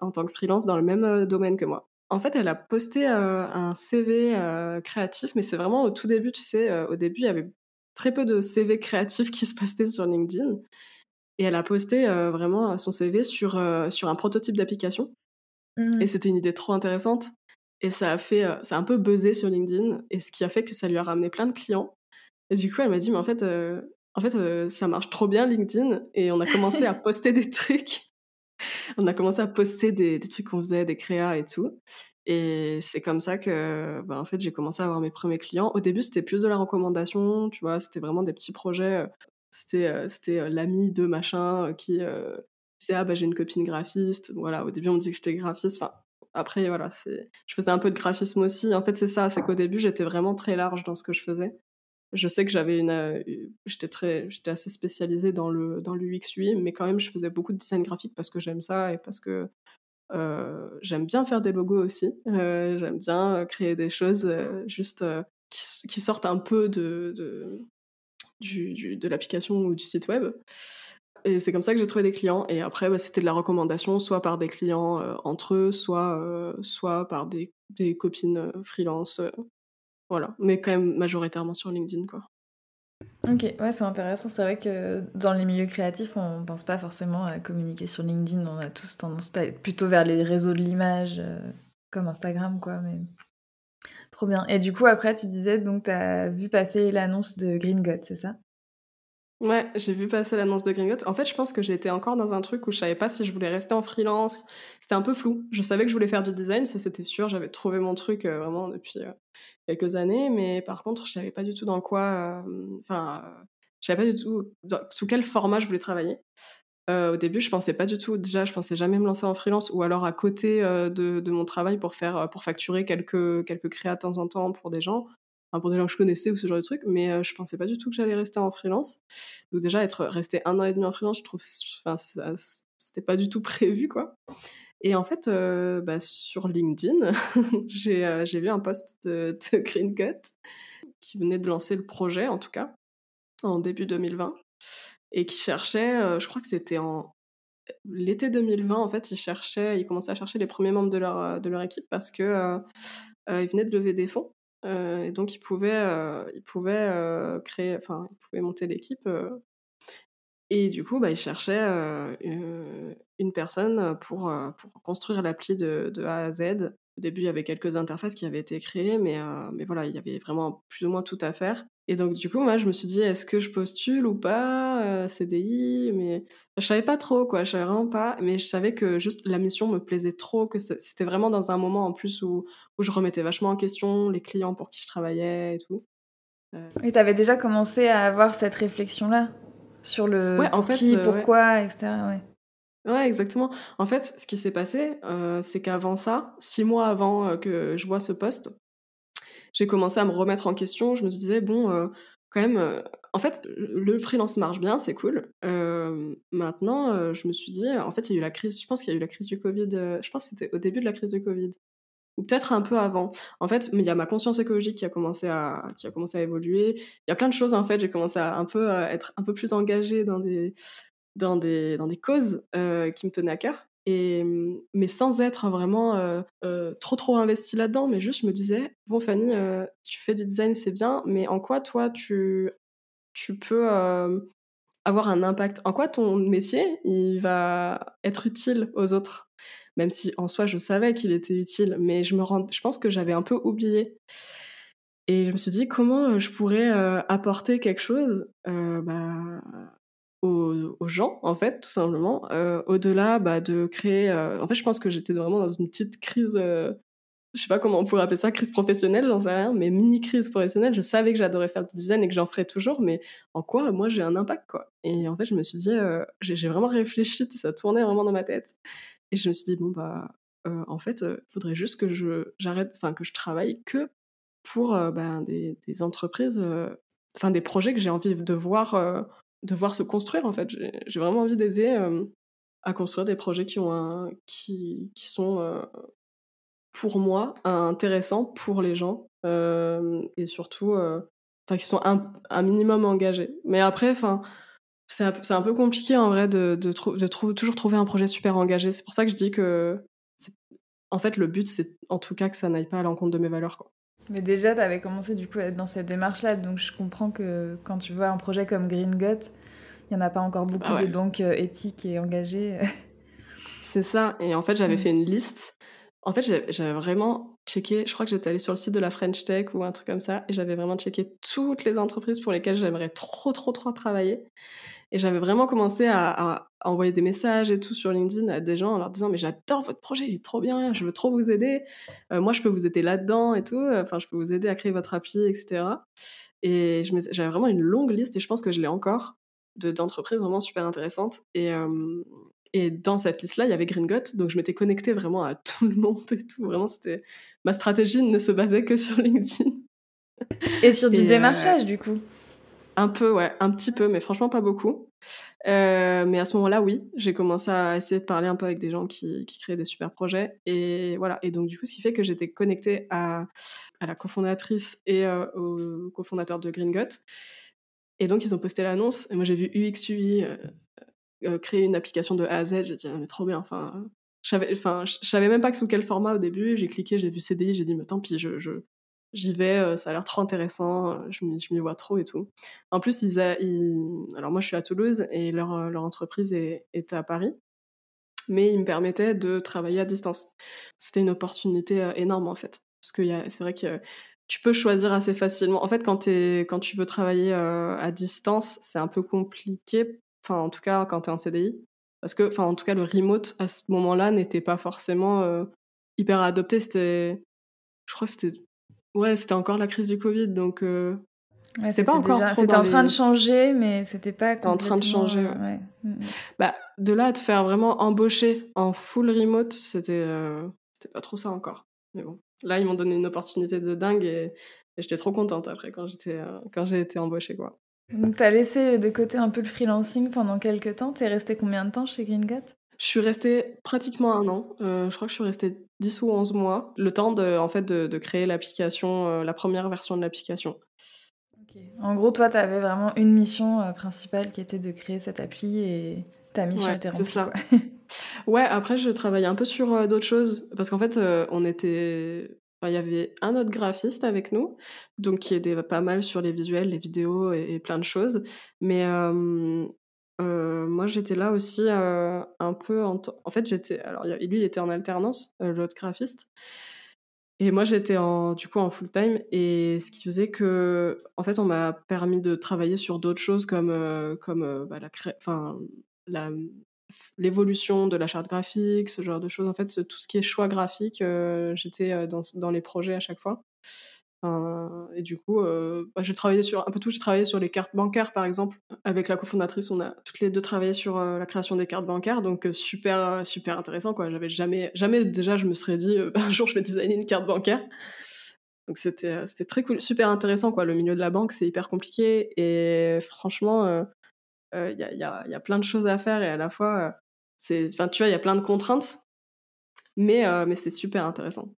en tant que freelance dans le même domaine que moi. En fait, elle a posté un CV créatif, mais c'est vraiment au tout début, tu sais, au début, il y avait très peu de CV créatifs qui se postaient sur LinkedIn. Et elle a posté euh, vraiment son CV sur, euh, sur un prototype d'application. Mmh. Et c'était une idée trop intéressante. Et ça a fait, euh, ça a un peu buzzé sur LinkedIn. Et ce qui a fait que ça lui a ramené plein de clients. Et du coup, elle m'a dit, mais en fait, en fait ça marche trop bien LinkedIn. Et on a commencé à poster des trucs. on a commencé à poster des, des trucs qu'on faisait, des créas et tout. Et c'est comme ça que, bah, en fait, j'ai commencé à avoir mes premiers clients. Au début, c'était plus de la recommandation, tu vois, c'était vraiment des petits projets. Euh, c'était, euh, c'était euh, l'ami de machin qui disait ah bah j'ai une copine graphiste. Voilà, au début on me dit que j'étais graphiste. Enfin, après voilà, c'est, je faisais un peu de graphisme aussi. En fait, c'est ça, c'est qu'au début j'étais vraiment très large dans ce que je faisais. Je sais que j'avais une, j'étais très, j'étais assez spécialisée dans le dans l'UX mais quand même je faisais beaucoup de design graphique parce que j'aime ça et parce que euh, j'aime bien faire des logos aussi. Euh, j'aime bien euh, créer des choses juste qui, sortent un peu de, de, l'application ou du site web. Et c'est comme ça que j'ai trouvé des clients. Et après, bah, c'était de la recommandation, soit par des clients entre eux, soit, soit par des, des copines freelance. voilà. Mais quand même majoritairement sur LinkedIn, quoi. Ok, ouais, c'est intéressant. C'est vrai que dans les milieux créatifs, on pense pas forcément à communiquer sur LinkedIn. On a tous tendance à aller plutôt vers les réseaux de l'image, comme Instagram, quoi. Mais trop bien. Et du coup, après, tu disais, donc, tu as vu passer l'annonce de Green God, c'est ça? Ouais, j'ai vu passer l'annonce de Gringot. En fait, je pense que j'étais encore dans un truc où je savais pas si je voulais rester en freelance. C'était un peu flou. Je savais que je voulais faire du design, ça c'était sûr. J'avais trouvé mon truc euh, vraiment depuis euh, quelques années, mais par contre, je savais pas du tout dans quoi. Euh, enfin, je savais pas du tout sous quel format je voulais travailler. au début, je pensais pas du tout. Déjà, je pensais jamais me lancer en freelance ou alors à côté de, de, mon travail pour faire pour facturer quelques quelques créas de temps en temps pour des gens pour des gens que je connaissais ou ce genre de truc, mais euh, je pensais pas du tout que j'allais rester en freelance. Donc déjà, être resté un an et demi en freelance, je trouve, enfin, c'était pas du tout prévu, quoi. Et en fait, euh, bah, sur LinkedIn, euh, j'ai vu un post de, de Green Cut qui venait de lancer le projet, en tout cas, en début 2020, et qui cherchait, je crois que c'était en l'été 2020, en fait, ils cherchaient, ils commençaient à chercher les premiers membres de leur, de leur équipe parce que ils venaient de lever des fonds euh, donc, il pouvait, euh, il pouvait euh, créer, enfin, il pouvait monter l'équipe. et du coup, bah, il cherchait une personne pour, pour construire l'appli de, de, A à Z. Au début, il y avait quelques interfaces qui avaient été créées, mais, mais voilà, il y avait vraiment plus ou moins tout à faire. Et donc, du coup, moi, je me suis dit, est-ce que je postule ou pas CDI Mais je savais pas trop, quoi. Je savais vraiment pas. Mais je savais que juste la mission me plaisait trop, que c'était vraiment dans un moment en plus où, où je remettais vachement en question les clients pour qui je travaillais et tout. Et tu avais déjà commencé à avoir cette réflexion-là sur le ouais, en fait, qui, pourquoi, etc. Ouais. Ouais, exactement. En fait, ce qui s'est passé, c'est qu'avant ça, six mois avant que je vois ce poste, j'ai commencé à me remettre en question. Je me disais, bon, euh, quand même, euh, en fait, le freelance marche bien, c'est cool. Euh, maintenant, je me suis dit, en fait, il y a eu la crise, je pense qu'il y a eu la crise du Covid, je pense que c'était au début de la crise du Covid. Ou peut-être un peu avant. En fait, il y a ma conscience écologique qui a commencé à, qui a commencé à évoluer. Il y a plein de choses, en fait. J'ai commencé à un peu être un peu plus engagée dans des, dans des, dans des causes qui me tenaient à cœur. Mmh, mais sans être vraiment trop trop investi là-dedans, mais juste je me disais, bon Fanny, tu fais du design, c'est bien, mais en quoi toi tu, tu peux avoir un impact? En quoi ton métier, il va être utile aux autres? Même si en soi je savais qu'il était utile, mais je, me je pense que j'avais un peu oublié. Et je me suis dit, comment je pourrais apporter quelque chose? Bah, aux, gens, en fait, tout simplement. Euh, au-delà bah, de créer. Euh, en fait, je pense que j'étais vraiment dans une petite crise. Euh, je sais pas comment on pourrait appeler ça, crise professionnelle, j'en sais rien, mais mini crise professionnelle. Je savais que j'adorais faire du design et que j'en ferais toujours, mais en quoi moi j'ai un impact, quoi. Et en fait, je me suis dit, j'ai vraiment réfléchi, ça tournait vraiment dans ma tête. Et je me suis dit, bon, bah, en fait, il faudrait juste que je, j'arrête, enfin, que je travaille que pour bah, des, des, entreprises, enfin, des projets que j'ai envie de voir de voir se construire en fait. J'ai vraiment envie d'aider euh, à construire des projets qui, ont un, qui, qui sont euh, pour moi intéressants pour les gens euh, et surtout enfin qui sont un, minimum engagés. Mais après, enfin c'est un, peu compliqué en vrai de, de, de toujours trouver un projet super engagé. C'est pour ça que je dis que en fait le but c'est en tout cas que ça n'aille pas à l'encontre de mes valeurs quoi. Mais déjà, tu avais commencé du coup à être dans cette démarche-là, donc je comprends que quand tu vois un projet comme Green Gut, il n'y en a pas encore beaucoup ah des banques euh, éthiques et engagées. C'est ça, et en fait j'avais mm. fait une liste. En fait, j'avais vraiment checké, je crois que j'étais allée sur le site de la French Tech ou un truc comme ça, et j'avais vraiment checké toutes les entreprises pour lesquelles j'aimerais trop, trop, trop travailler. Et j'avais vraiment commencé à, envoyer des messages et tout sur LinkedIn à des gens en leur disant mais j'adore votre projet, il est trop bien, je veux trop vous aider. Euh, moi, je peux vous aider là-dedans et tout. Enfin, je peux vous aider à créer votre appli, etc. Et j'avais vraiment une longue liste et je pense que je l'ai encore d'entreprises vraiment super intéressantes. Et, euh, et dans cette liste-là, il y avait Gringot, donc je m'étais connectée vraiment à tout le monde et tout. Vraiment, c'était ma stratégie ne se basait que sur LinkedIn. Et sur du euh, démarchage, du coup un peu, ouais, un petit peu, mais franchement pas beaucoup. Euh, mais à ce moment-là, oui, j'ai commencé à essayer de parler un peu avec des gens qui, qui, créent des super projets. Et voilà. Et donc, du coup, ce qui fait que j'étais connectée à, à, la cofondatrice et euh, au cofondateur de Green. Et donc, ils ont posté l'annonce. Et moi, j'ai vu UX UI. Euh, créer une application de A à Z. J'ai dit, ah, mais trop bien. Enfin, je savais même pas sous quel format au début. J'ai cliqué, j'ai vu CDI, j'ai dit, mais tant pis, je, j'y vais, ça a l'air trop intéressant, je m'y vois trop et tout. En plus, ils, alors moi je suis à Toulouse et leur, leur entreprise est, est, à Paris, mais ils me permettaient de travailler à distance. C'était une opportunité énorme en fait, parce que c'est vrai que tu peux choisir assez facilement. En fait, quand, es, quand tu veux travailler à distance, c'est un peu compliqué, enfin en tout cas quand tu es en CDI, parce que, enfin en tout cas le remote à ce moment-là n'était pas forcément hyper adopté, c'était, je crois que c'était Ouais, c'était encore la crise du Covid, donc euh, c'était pas encore trop C'était en train de changer, mais c'était pas. C'était en train de changer. Ouais. Mm, mm. Bah, de là à te faire vraiment embaucher en full remote, c'était euh, c'était pas trop ça encore. Mais bon, là ils m'ont donné une opportunité de dingue et, j'étais trop contente après quand j'étais euh, quand j'ai été embauchée quoi. Donc t'as laissé de côté un peu le freelancing pendant quelques temps. T'es resté combien de temps chez Green je suis restée pratiquement un an. Euh, je crois que je suis restée 10 ou 11 mois. Le temps de, en fait, de, créer l'application, euh, la première version de l'application. En gros, toi, tu avais vraiment une mission euh, principale qui était de créer cette appli et ta mission était remplie. C'est ça. ouais, après, je travaillais un peu sur d'autres choses. Parce qu'en fait, on était. il y avait un autre graphiste avec nous, donc qui aidait pas mal sur les visuels, les vidéos et, plein de choses. Mais euh, moi, j'étais là aussi euh, un peu en, en fait, j'étais alors lui, il était en alternance, euh, l'autre graphiste, et moi, j'étais en du coup en full time, et ce qui faisait que, en fait, on m'a permis de travailler sur d'autres choses comme comme bah, enfin l'évolution de la charte graphique, ce genre de choses. En fait, tout ce qui est choix graphique, j'étais dans les projets à chaque fois et du coup, euh, bah, j'ai travaillé sur un peu tout. J'ai travaillé sur les cartes bancaires, par exemple. Avec la cofondatrice, on a toutes les deux travaillé sur euh, la création des cartes bancaires, donc euh, super, super intéressant. Quoi. J'avais jamais, jamais déjà, je me serais dit un jour, je vais designer une carte bancaire. Donc c'était, c'était très cool, super intéressant. Le milieu de la banque, c'est hyper compliqué et franchement, il y a, plein de choses à faire et à la fois, tu vois, il y a plein de contraintes, mais c'est super intéressant.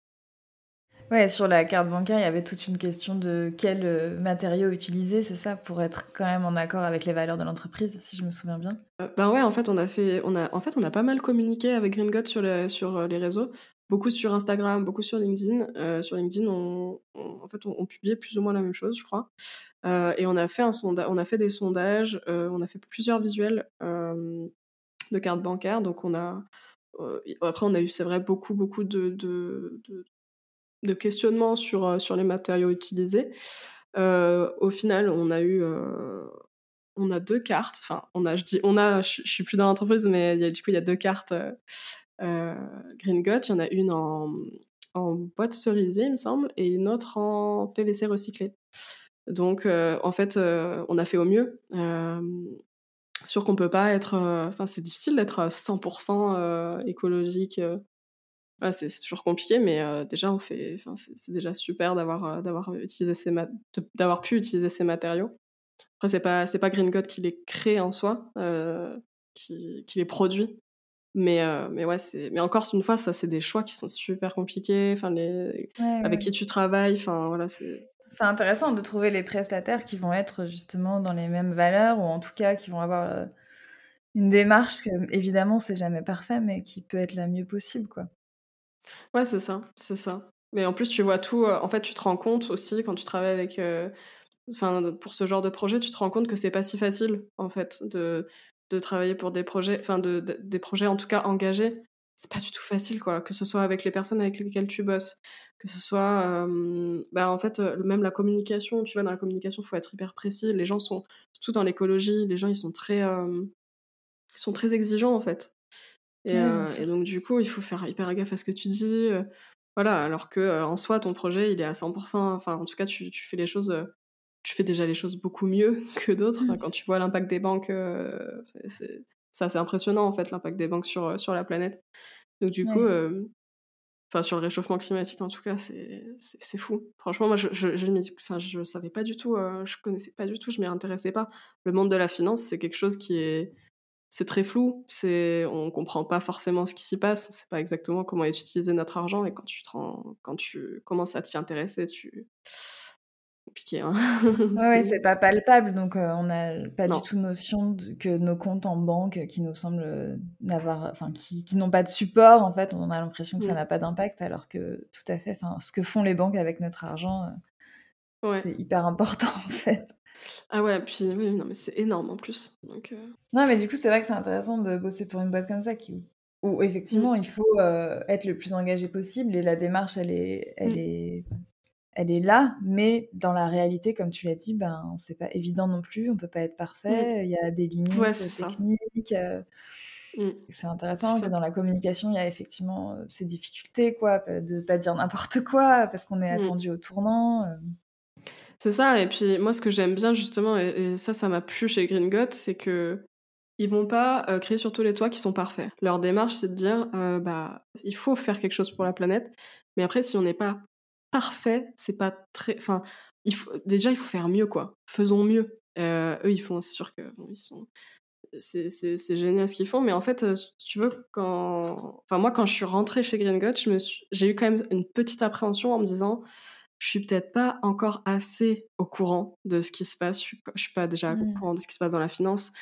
Ouais, sur la carte bancaire, il y avait toute une question de quel euh, matériau utiliser, c'est ça, pour être quand même en accord avec les valeurs de l'entreprise, si je me souviens bien. Euh, ben ouais, en fait, on a fait, on a, en fait, on a pas mal communiqué avec Green sur les, sur euh, les réseaux, beaucoup sur Instagram, beaucoup sur LinkedIn. sur LinkedIn, on, en fait, on, publiait plus ou moins la même chose, je crois. et on a fait un sondage, on a fait des sondages, on a fait plusieurs visuels de cartes bancaires, donc on a après, on a eu, c'est vrai, beaucoup, beaucoup de, de questionnement sur, sur les matériaux utilisés. Au final, on a eu on a deux cartes. Enfin, on a, je dis, on a, je, suis plus dans l'entreprise, mais y a, du coup, il y a deux cartes Green Gut. Il y en a une en, en boîte cerisée, il me semble, et une autre en PVC recyclé. Donc, en fait, on a fait au mieux. sûr qu'on peut pas être. Enfin, c'est difficile d'être 100% écologique c'est toujours compliqué, mais déjà, on fait, c'est déjà super d'avoir d'avoir utilisé ces d'avoir pu utiliser ces matériaux. Après, c'est pas c'est pas Green God qui les crée en soi, qui, qui, les produit, mais mais ouais, mais encore une fois, ça c'est des choix qui sont super compliqués. Enfin, les avec qui tu travailles, enfin voilà, c'est c'est intéressant de trouver les prestataires qui vont être justement dans les mêmes valeurs ou en tout cas qui vont avoir une démarche que, évidemment, c'est jamais parfait, mais qui peut être la mieux possible, quoi. Ouais, c'est ça, c'est ça. Mais en plus, tu vois tout. En fait, tu te rends compte aussi quand tu travailles avec. Pour ce genre de projet, tu te rends compte que c'est pas si facile, en fait, de, de travailler pour des projets. Enfin, de, des projets en tout cas engagés. C'est pas du tout facile, quoi. Que ce soit avec les personnes avec lesquelles tu bosses, que ce soit. bah, en fait, même la communication, tu vois, dans la communication, faut être hyper précis. Les gens sont. Tout dans l'écologie, les gens, ils sont très. ils sont très exigeants, en fait. Euh, et, donc, du coup, il faut faire hyper gaffe à ce que tu dis. Euh, voilà, alors que euh, en soi, ton projet, il est à 100%. Enfin, en tout cas, tu, fais les choses. tu fais déjà les choses beaucoup mieux que d'autres. Mmh. quand tu vois l'impact des banques, c'est assez impressionnant, en fait, l'impact des banques sur, sur la planète. Donc, du coup, enfin, sur le réchauffement climatique, en tout cas, c'est fou. Franchement, moi, je, je, je, je savais pas du tout, je connaissais pas du tout, je m'y intéressais pas. Le monde de la finance, c'est quelque chose qui est c'est très flou, c'est on comprend pas forcément ce qui s'y passe, on sait pas exactement comment est utilisé notre argent et quand tu quand tu commences à t'y intéresser, tu compliqué. Hein. ouais, c'est pas palpable, donc on n'a pas du tout notion que nos comptes en banque qui nous semblent n'avoir, enfin, qui, qui n'ont pas de support, en fait, on a l'impression que ça mmh. n'a pas d'impact, alors que tout à fait, enfin, ce que font les banques avec notre argent, c'est hyper important, en fait. Ah ouais, puis oui, non, mais c'est énorme en plus. Donc, Non, mais du coup, c'est vrai que c'est intéressant de bosser pour une boîte comme ça qui, où effectivement, mmh. il faut être le plus engagé possible et la démarche, elle est, elle mmh. est, elle est là, mais dans la réalité, comme tu l'as dit, ben, c'est pas évident non plus, on peut pas être parfait, mmh. il y a des limites techniques. C'est intéressant que dans la communication, il y a effectivement ces difficultés, quoi, de pas dire n'importe quoi parce qu'on est attendu au tournant. C'est ça, et puis moi, ce que j'aime bien justement, et, ça, ça m'a plu chez Green c'est que ils vont pas euh, créer sur tous les toits qui sont parfaits. Leur démarche, c'est de dire, euh, bah, il faut faire quelque chose pour la planète, mais après, si on n'est pas parfait, c'est pas très, enfin, il faut déjà, il faut faire mieux, quoi. Faisons mieux. Euh, eux, ils font, c'est sûr que ils sont, c'est, génial ce qu'ils font, mais en fait, tu veux, quand, enfin, moi, quand je suis rentrée chez Green j'ai eu quand même une petite appréhension en me disant je suis peut-être pas encore assez au courant de ce qui se passe. Je suis, suis pas déjà au mmh. courant de ce qui se passe dans la finance.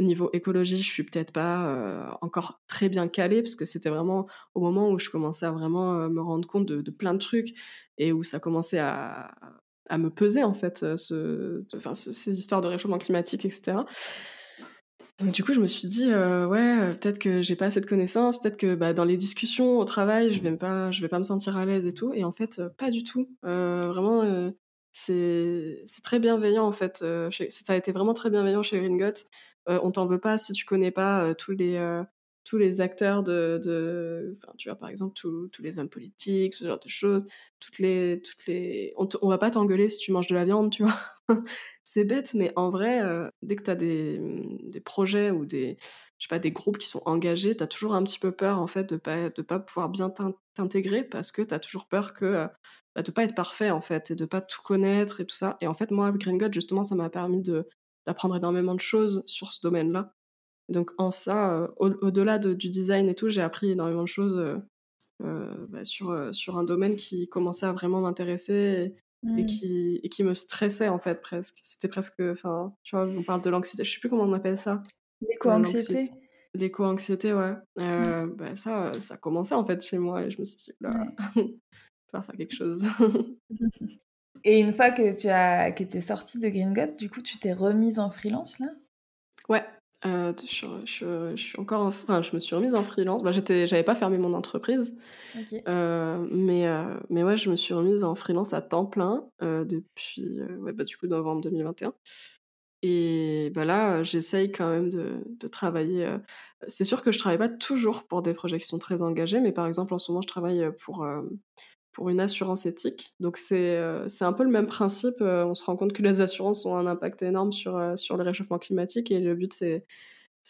Au niveau écologie, je suis peut-être pas euh, encore très bien calée parce que c'était vraiment au moment où je commençais à vraiment euh, me rendre compte de, plein de trucs et où ça commençait à, à me peser en fait, euh, ce, ces histoires de réchauffement climatique, etc. Du coup, je me suis dit, euh, ouais, euh, peut-être que j'ai pas assez de connaissances, peut-être que bah, dans les discussions au travail, je vais pas, je vais pas me sentir à l'aise et tout. Et en fait, euh, pas du tout. vraiment, c'est très bienveillant en fait. ça a été vraiment très bienveillant chez Ringot. on t'en veut pas si tu connais pas tous les tous les acteurs de, de tu vois, par exemple, tous les hommes politiques, ce genre de choses, toutes les, toutes les, on, on va pas t'engueuler si tu manges de la viande, tu vois. c'est bête, mais en vrai, euh, dès que tu as des, des, projets ou des, pas, des groupes qui sont engagés, tu as toujours un petit peu peur, en fait, de pas, de pas pouvoir bien t'intégrer parce que tu as toujours peur que, euh, bah, de pas être parfait, en fait, et de pas tout connaître et tout ça. Et en fait, moi, Green justement, ça m'a permis d'apprendre énormément de choses sur ce domaine-là. Donc en ça, euh, au-delà du design et tout, j'ai appris énormément de choses euh, bah, sur, sur un domaine qui commençait à vraiment m'intéresser et, mmh. qui, et qui me stressait en fait presque. C'était presque, enfin, tu vois, on parle de l'anxiété, je sais plus comment on appelle ça. L'éco-anxiété L'éco-anxiété, ouais. Mmh. bah, ça, ça commençait en fait chez moi et je me suis dit, là, je vais faire quelque chose. et une fois que tu as, que es sortie de Green God, du coup, tu t'es remise en freelance là? Ouais, euh, je, je, suis encore, enfin, je me suis remise en freelance. Bah, j'étais, j'avais pas fermé mon entreprise, euh, mais euh, mais ouais, je me suis remise en freelance à temps plein depuis, ouais, bah, du coup novembre 2021. Et bah là, j'essaye quand même de, de travailler. C'est sûr que je travaille pas toujours pour des projets qui sont très engagés, mais par exemple en ce moment, je travaille pour pour une assurance éthique. Donc c'est euh, un peu le même principe. Euh, on se rend compte que les assurances ont un impact énorme sur, euh, sur le réchauffement climatique et le but c'est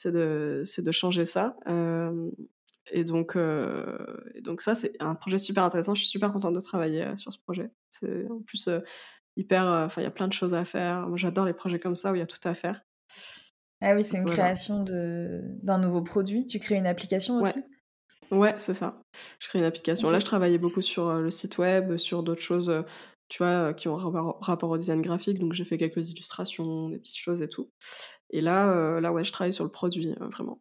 de, de changer ça. et, donc, et donc ça c'est un projet super intéressant. Je suis super contente de travailler sur ce projet. C'est en plus hyper... Enfin il y a plein de choses à faire. Moi j'adore les projets comme ça où il y a tout à faire. Ah oui, c'est une création d'un nouveau produit. Tu crées une application aussi? Ouais, c'est ça. Je crée une application. Là, je travaillais beaucoup sur le site web, sur d'autres choses, tu vois, qui ont rapport, au design graphique. Donc, j'ai fait quelques illustrations, des petites choses et tout. Et là, là ouais, je travaille sur le produit, vraiment.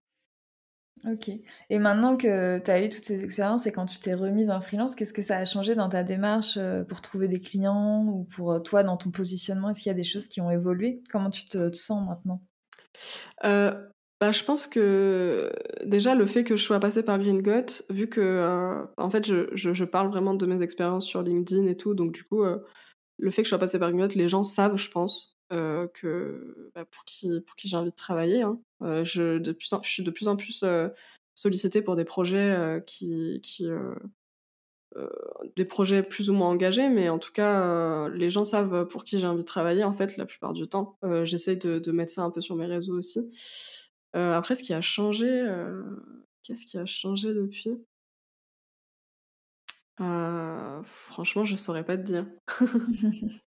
Ok. Et maintenant que tu as eu toutes ces expériences et quand tu t'es remise en freelance, qu'est-ce que ça a changé dans ta démarche pour trouver des clients ou pour toi dans ton positionnement? Est-ce qu'il y a des choses qui ont évolué? Comment tu te, sens maintenant? Bah, je pense que déjà le fait que je sois passée par Green vu que euh, en fait je, je, parle vraiment de mes expériences sur LinkedIn et tout, donc du coup euh, le fait que je sois passée par Green les gens savent, je pense, euh, que bah, pour qui pour qui j'ai envie de travailler. Hein. je, de je suis de plus en plus sollicitée pour des projets qui, qui des projets plus ou moins engagés, mais en tout cas, les gens savent pour qui j'ai envie de travailler, en fait, la plupart du temps. J'essaie de, mettre ça un peu sur mes réseaux aussi. Euh, après, ce qui a changé, euh, qu'est-ce qui a changé depuis? Euh, Franchement, je saurais pas te dire.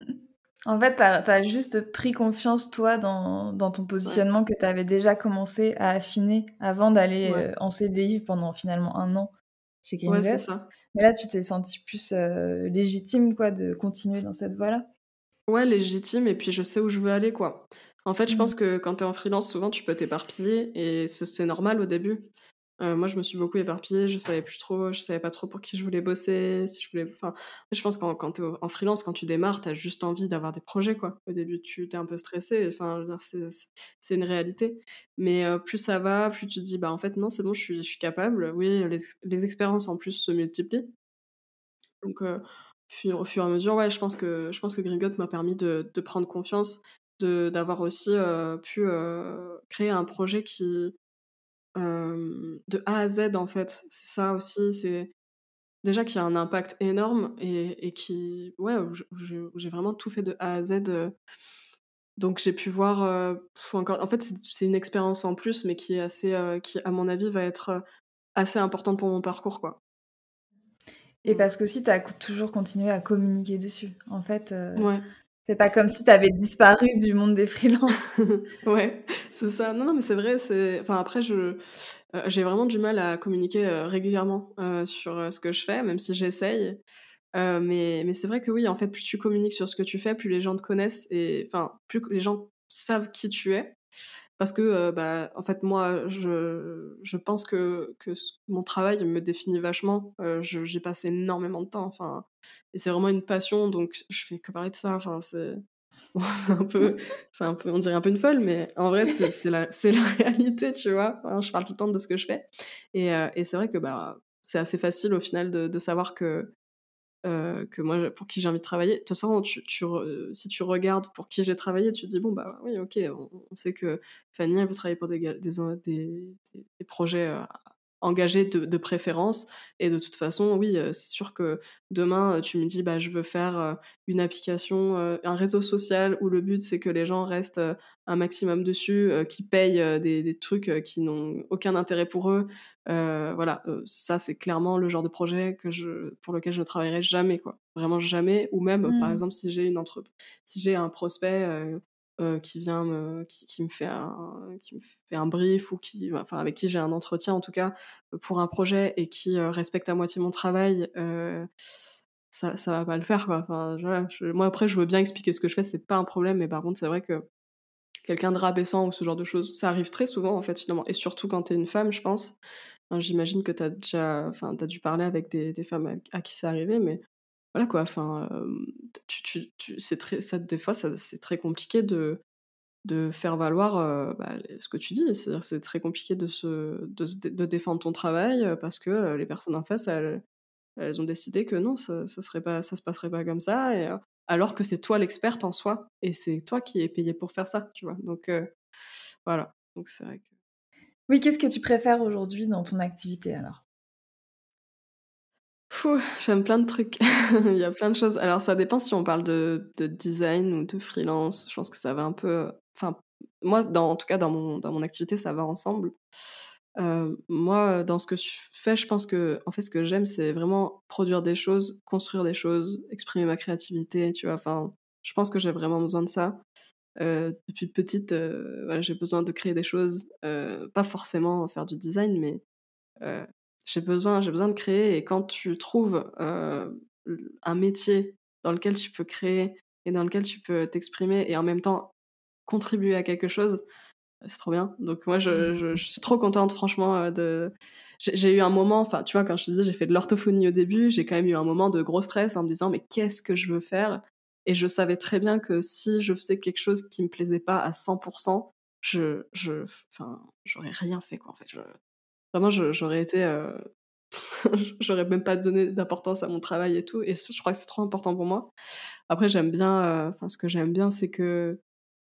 en fait, tu as, juste pris confiance, toi, dans, dans ton positionnement que tu avais déjà commencé à affiner avant d'aller en CDI pendant finalement un an chez Green ouais, ça. Mais là, tu t'es senti plus légitime quoi, de continuer dans cette voie-là? Ouais, légitime et puis je sais où je veux aller, quoi. En fait, je pense Mmh. que quand tu es en freelance, souvent, tu peux t'éparpiller et c'est normal au début. Heu, moi, je me suis beaucoup éparpillée, je savais plus trop je savais pas trop pour qui je voulais bosser, si je voulais enfin, je pense quand quand es en freelance, quand tu démarres, tu as juste envie d'avoir des projets, quoi. Au début, tu tu es un peu stressé, enfin, c'est une réalité. Mais heu, plus ça va, plus tu te dis: «Bah, en fait, non, c'est bon, je suis je suis capable». Oui, les ex les expériences, en plus, se multiplient. Donc fur au fur et à mesure, ouais, je pense que je pense que m'a permis de de prendre confiance, d'avoir aussi, pu, créer un projet qui, de A à Z, en fait. C'est ça aussi, c'est déjà qui a un impact énorme et et qui ouais, j'ai vraiment tout fait de A à Z, donc j'ai pu voir, encore en fait, c'est une expérience en plus, mais qui est assez, qui, à mon avis, va être, assez importante pour mon parcours, quoi. Et parce qu'aussi tu as toujours continué à communiquer dessus. En fait, Ouais. C'est pas comme si tu avais disparu du monde des freelances. Ouais, c'est ça. Non, non, mais c'est vrai, enfin, après je heu, j'ai vraiment du mal à communiquer, heu, régulièrement, heu, sur, ce que je fais, même si j'essaye. Mais mais c'est vrai que oui, en fait, plus tu communiques sur ce que tu fais, plus les gens te connaissent et enfin, plus les gens savent qui tu es. Parce que, heu, bah, en fait, moi, je je pense que que mon travail me définit vachement. Je j'y passe énormément de temps, enfin et c'est vraiment une passion, donc je fais que parler de ça. Enfin, c'est bon, un peu c'est un peu on dirait un peu une folle, mais en vrai, c'est la la réalité, tu vois? Enfin, je parle tout le temps de ce que je fais et heu et c'est vrai que, bah, c'est assez facile au final de savoir que heu, que moi, pour qui j'ai envie de travailler. De toute façon, re si tu regardes pour qui j'ai travaillé, tu te dis: «Bon, bah, oui, OK, on sait que Fanny, elle veut travailler pour des projets, heu, engagés de préférence» et de toute façon, oui, c'est sûr que demain, tu me dis: «Bah, je veux faire, une application, un réseau social où le but, c'est que les gens restent, un maximum dessus, qui payent, des trucs, qui n'ont aucun intérêt pour eux». Heu, voilà, heu, ça, c'est clairement le genre de projet que je pour lequel je ne travaillerai jamais, quoi. Vraiment jamais ou même, par Mmh. exemple, si j'ai une entrep si j'ai un prospect, heu, qui vient me qui qui me fait un qui me fait un brief ou qui enfin, avec qui j'ai un entretien, en tout cas, pour un projet et qui, respecte à moitié mon travail, ça ça va pas le faire, quoi. Enfin, voilà, je moi, après, je veux bien expliquer ce que je fais, c'est pas un problème, mais par contre, c'est vrai que quelqu'un de rabaissant ou ce genre de choses, ça arrive très souvent, en fait, finalement et surtout quand tu es une femme, je pense. J'imagine que tu as déjà enfin, tu as dû parler avec des femmes à qui c'est arrivé, mais voilà, quoi, enfin, tu tu très des fois, c'est très compliqué de de faire valoir, bah, ce que tu dis. C'est-à-dire, c'est très compliqué de se de de défendre ton travail, parce que, les personnes en face, elles elles ont décidé que non, ça ça pas se passerait pas comme ça et alors que c'est toi l'experte en soi et c'est toi qui es payée pour faire ça, tu vois? Donc voilà, donc c'est vrai que Oui, qu'est-ce que tu préfères aujourd'hui dans ton activité alors? J'aime plein de trucs. Il y a plein de choses. Alors ça dépend si on parle de de design ou de freelance. Je pense que ça va un peu, enfin, moi, en tout cas dans mon dans mon activité, ça va ensemble. Heu, moi, dans ce que je fais, je pense que en fait, ce que j'aime, c'est vraiment produire des choses, construire des choses, exprimer ma créativité, tu vois? Enfin, je pense que j'ai vraiment besoin de ça. Heu, depuis petite, voilà, j'ai besoin de créer des choses, heu, pas forcément faire du design, mais j'ai besoin j'ai besoin de créer et quand tu trouves, un métier dans lequel tu peux créer et dans lequel tu peux t'exprimer et en même temps contribuer à quelque chose, c'est trop bien. Donc moi je suis trop contente franchement, de j'ai j'ai eu un moment, enfin, tu vois, quand je te disais j'ai fait de l'orthophonie au début, j'ai quand même eu un moment de gros stress en me disant: «Mais qu'est-ce que je veux faire?» Et je savais très bien que si je faisais quelque chose qui me plaisait pas à 100 je je enfin, j'aurais rien fait, quoi, en fait. Je Vraiment, j'aurais été, heu, j'aurais même pas donné d'importance à mon travail et tout et je crois que c'est trop important pour moi. Après, j'aime bien, heu, enfin, ce que j'aime bien, c'est que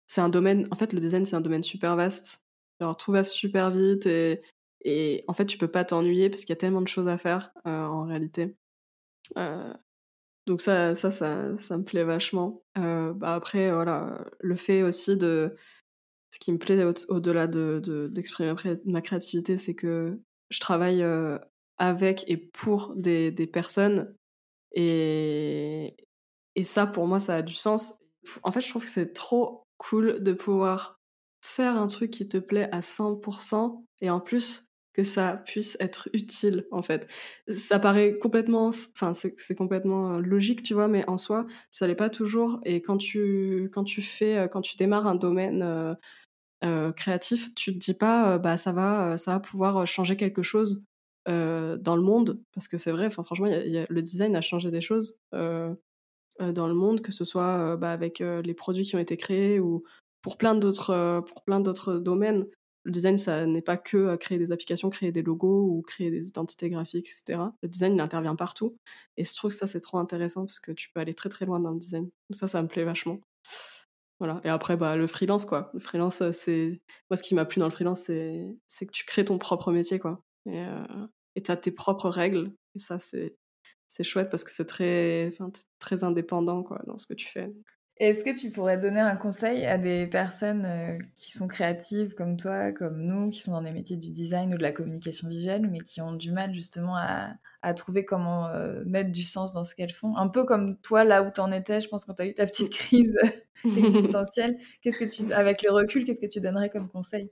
c'est un domaine en fait, le design, c'est un domaine super vaste. Genre, tout va super vite et et en fait, tu peux pas t'ennuyer parce qu'il y a tellement de choses à faire, heu, en réalité. Donc ça ça ça me plaît vachement. Heu, bah, après, voilà, le fait aussi de ce qui me plaît au au-delà de de d'exprimer ma cré ma créativité, c'est que je travaille, heu, avec et pour des des personnes et et ça, pour moi, ça a du sens. En fait, je trouve que c'est trop cool de pouvoir faire un truc qui te plaît à 100% et en plus que ça puisse être utile en fait. Ça paraît complètement, enfin c'est complètement euh, logique, tu vois, mais en soi, ça l'est pas toujours. Et quand tu quand tu fais, euh, quand tu démarres un domaine euh, créatif, tu te dis pas, bah ça va, ça va pouvoir changer quelque chose dans le monde, parce que c'est vrai. Enfin franchement, le design a changé des choses dans le monde, que ce soit bah, avec les produits qui ont été créés ou pour plein d'autres pour plein d'autres domaines le design, ça n'est pas que créer des applications, créer des logos ou créer des identités graphiques, etc. Le design, il intervient partout. Et je trouve que ça, c'est trop intéressant parce que tu peux aller très très loin dans le design. Ça, ça me plaît vachement. Voilà. Et après, bah, le freelance, quoi. Le freelance, c'est. Moi, ce qui m'a plu dans le freelance, c'est, c'est que tu crées ton propre métier, quoi. Et euh... tu as tes propres règles. Et ça, c'est, c'est chouette parce que c'est très, enfin, très indépendant, quoi, dans ce que tu fais. Est-ce que tu pourrais donner un conseil à des personnes euh, qui sont créatives comme toi, comme nous, qui sont dans des métiers du design ou de la communication visuelle, mais qui ont du mal justement à, trouver comment euh, mettre du sens dans ce qu'elles font? Un peu comme toi, là où tu en étais, je pense, quand tu as eu ta petite crise existentielle. Qu'est-ce que tu, avec le recul, qu'est-ce que tu donnerais comme conseil?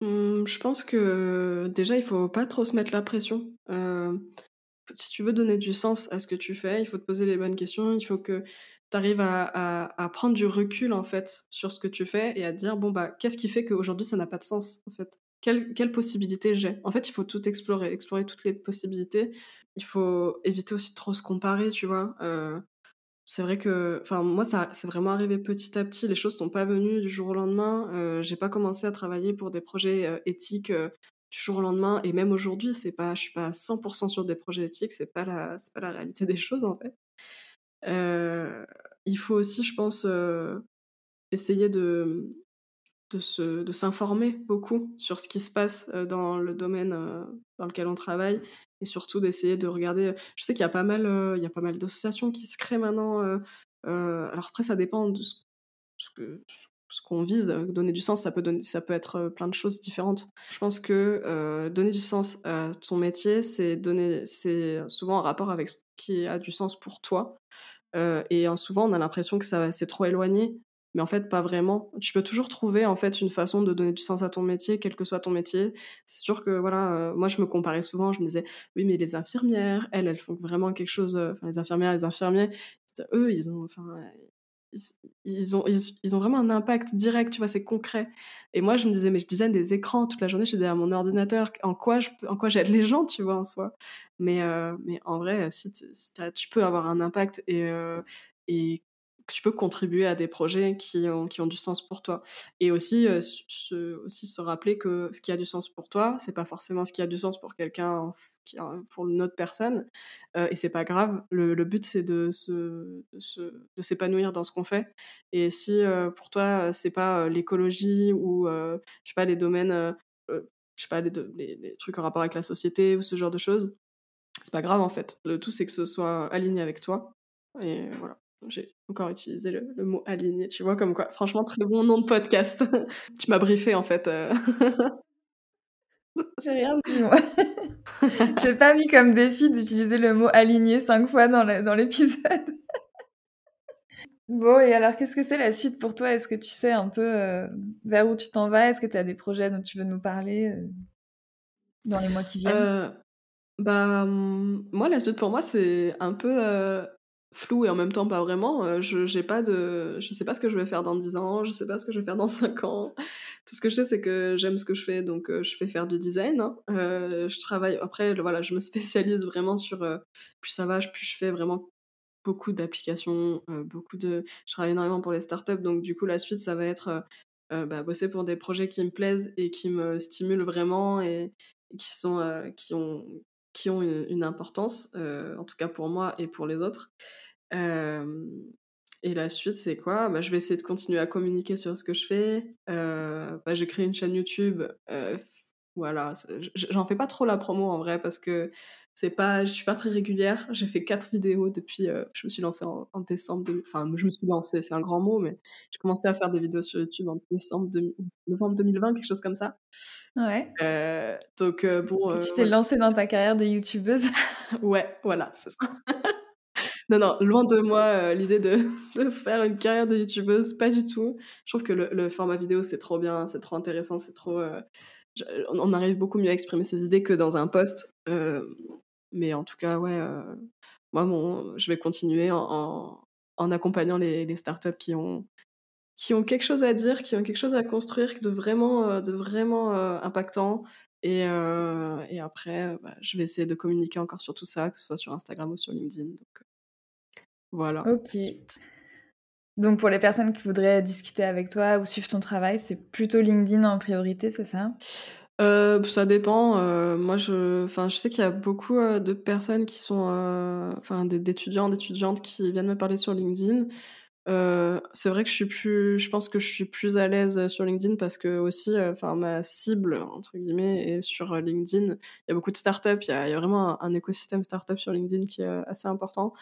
Mmh, Je pense que déjà, il faut pas trop se mettre la pression. Euh, si tu veux donner du sens à ce que tu fais, il faut te poser les bonnes questions, il faut que tu à, prendre du recul en fait sur ce que tu fais et à dire bon bah qu'est-ce qui fait qu'aujourd'hui ça n'a pas de sens en fait? Quelle, quelle possibilité j'ai? En fait il faut tout explorer explorer toutes les possibilités. Il faut éviter aussi de trop se comparer tu vois euh, c'est vrai que enfin moi ça c'est vraiment arrivé petit à petit. Les choses sont pas venues du jour au lendemain euh, j'ai pas commencé à travailler pour des projets euh, éthiques du jour au lendemain. Et même aujourd'hui c'est pas je suis pas à 100% sur des projets éthiques c'est pas la c'est pas la réalité des choses en fait. euh, il faut aussi, je pense, euh, essayer de, de, s'informer beaucoup sur ce qui se passe euh, dans le domaine dans lequel on travaille et surtout d'essayer de regarder. Je sais qu'il y a pas mal, il y a pas mal d'associations qui se créent maintenant. alors après, ça dépend de ce qu'on vise. Donner du sens, ça peut, donner, ça peut être plein de choses différentes. Je pense que donner du sens à ton métier, c'est donner, c'est souvent en rapport avec ce qui a du sens pour toi. Euh, et souvent, on a l'impression que ça c'est trop éloigné, mais en fait, pas vraiment. Tu peux toujours trouver en fait une façon de donner du sens à ton métier, quel que soit ton métier. C'est sûr que voilà, euh, moi, je me comparais souvent. Je me disais, oui, mais les infirmières, elles, elles font vraiment quelque chose. Euh, enfin, les infirmières, les infirmiers, eux, ils ont, enfin, ils, ont, ils, ont vraiment un impact direct, tu vois, c'est concret. Et moi, je me disais, mais je design des écrans toute la journée, je suis derrière mon ordinateur, en quoi, en quoi j'aide les gens, tu vois, en soi. Mais, euh, mais en vrai, si, tu peux avoir un impact et, euh, et tu peux contribuer à des projets qui ont, qui ont du sens pour toi. Et aussi, euh, se, aussi se rappeler que ce qui a du sens pour toi, c'est pas forcément ce qui a du sens pour quelqu'un, pour une autre personne. Euh, et c'est pas grave. Le, but, c'est de, se, de s'épanouir dans ce qu'on fait. Et si euh, pour toi, c'est pas l'écologie ou, je sais pas, les domaines, je sais pas, les, les, trucs en rapport avec la société ou ce genre de choses, c'est pas grave en fait. Le tout, c'est que ce soit aligné avec toi. Et voilà. J'ai encore utilisé le, mot aligné, tu vois, comme quoi. Franchement, très bon nom de podcast. tu m'as briefé, en fait. Euh. J'ai rien dit, moi. J'ai pas mis comme défi d'utiliser le mot aligné cinq fois dans l'épisode. bon, et alors, qu'est-ce que c'est la suite pour toi? Est-ce que tu sais un peu euh, vers où tu t'en vas? Est-ce que tu as des projets dont tu veux nous parler euh, dans les mois qui viennent? Bah, hum, moi, la suite pour moi, c'est un peu flou et en même temps pas vraiment. Euh, je j'ai pas de, je sais pas ce que je vais faire dans 10 ans, je sais pas ce que je vais faire dans 5 ans. Tout ce que je sais, c'est que j'aime ce que je fais, donc euh, je fais faire du design. Hein. Euh, je travaille, après, voilà, je me spécialise vraiment sur, plus ça va, plus je fais vraiment beaucoup d'applications, beaucoup de... Je travaille énormément pour les startups, donc du coup, la suite, ça va être bah, bosser pour des projets qui me plaisent et qui me stimulent vraiment et, qui sont... qui ont qui ont une, importance, en tout cas pour moi et pour les autres et la suite, c'est quoi? Bah, Je vais essayer de continuer à communiquer sur ce que je fais. bah, j'ai créé une chaîne YouTube. voilà, j'en fais pas trop la promo en vrai parce que c'est pas, je suis pas très régulière. J'ai fait quatre vidéos depuis. je me suis lancée en, décembre. enfin, je me suis lancée, c'est un grand mot, mais j'ai commencé à faire des vidéos sur YouTube en décembre, novembre 2020, quelque chose comme ça. Ouais. donc bon. tu t'es lancée dans ta carrière de youtubeuse. ouais, voilà, c'est ça. Non, non, loin de moi euh, l'idée de, faire une carrière de youtubeuse, pas du tout. Je trouve que le, format vidéo, c'est trop bien, c'est trop intéressant, c'est trop. Euh, on arrive beaucoup mieux à exprimer ses idées que dans un post. mais en tout cas, ouais, moi, bon, je vais continuer en, accompagnant les, startups qui ont, qui ont quelque chose à dire, qui ont quelque chose à construire de vraiment, de vraiment impactant. Et, après, bah, je vais essayer de communiquer encore sur tout ça, que ce soit sur Instagram ou sur LinkedIn. Voilà. Ok. Donc pour les personnes qui voudraient discuter avec toi ou suivre ton travail, c'est plutôt LinkedIn en priorité, c'est ça? Euh, ça dépend. Euh, moi, je, enfin, je sais qu'il y a beaucoup euh, de personnes qui sont, enfin, d'étudiants, d'étudiantes qui viennent me parler sur LinkedIn. c'est vrai que je suis plus, je pense que je suis plus à l'aise sur LinkedIn parce que aussi, enfin, ma cible entre guillemets est sur LinkedIn. Il y a beaucoup de startups, il y a, il y a vraiment un, un écosystème startup sur LinkedIn qui est assez important.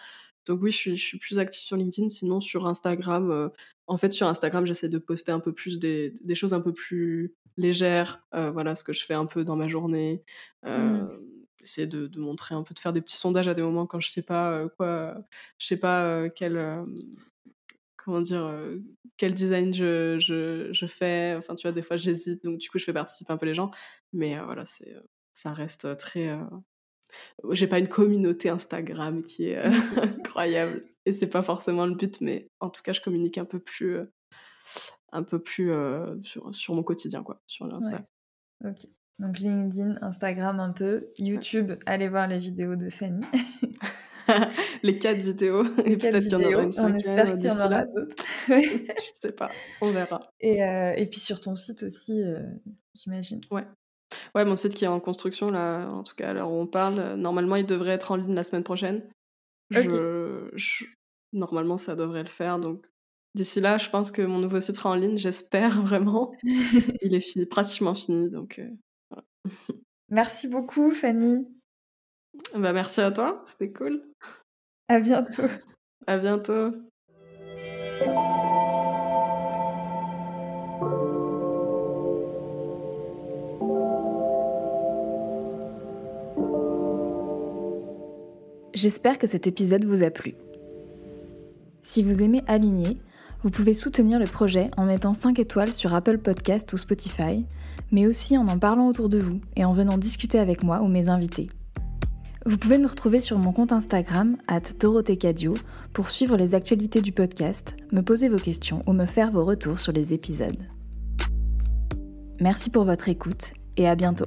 Donc oui, je suis, je suis plus active sur LinkedIn. Sinon, sur Instagram, euh, en fait, sur Instagram, j'essaie de poster un peu plus des, des choses un peu plus légères. Euh, voilà, ce que je fais un peu dans ma journée. Euh, mmh. Essayer de, de, montrer un peu, de faire des petits sondages à des moments quand je sais pas quoi, je sais pas quel, comment dire, quel design je, je, je, fais. Enfin, tu vois, des fois, j'hésite. Donc, du coup, je fais participer un peu les gens. Mais voilà, c'est, ça reste très j'ai pas une communauté Instagram qui est euh, incroyable et c'est pas forcément le but, mais en tout cas, je communique un peu plus, euh, un peu plus euh, sur, sur, mon quotidien, quoi, sur l'Insta. Ok. Donc LinkedIn, Instagram un peu, YouTube, allez voir les vidéos de Fanny. les quatre vidéos, et peut-être qu'il y en aura une cinquième. On espère qu'il y en aura d'autres. je sais pas, on verra. Et, et puis sur ton site aussi, j'imagine. Ouais, Ouais, mon site qui est en construction, là, en tout cas, à l'heure où on parle, normalement, il devrait être en ligne la semaine prochaine. Je... Normalement, ça devrait le faire. Donc, d'ici là, je pense que mon nouveau site sera en ligne, j'espère vraiment. il est fini, pratiquement fini. Donc, euh, Merci beaucoup, Fanny. Bah, merci à toi, c'était cool. À bientôt. À bientôt. J'espère que cet épisode vous a plu. Si vous aimez Aligner, vous pouvez soutenir le projet en mettant 5 étoiles sur Apple Podcast ou Spotify, mais aussi en en parlant autour de vous et en venant discuter avec moi ou mes invités. Vous pouvez me retrouver sur mon compte Instagram, Cadio, pour suivre les actualités du podcast, me poser vos questions ou me faire vos retours sur les épisodes. Merci pour votre écoute et à bientôt.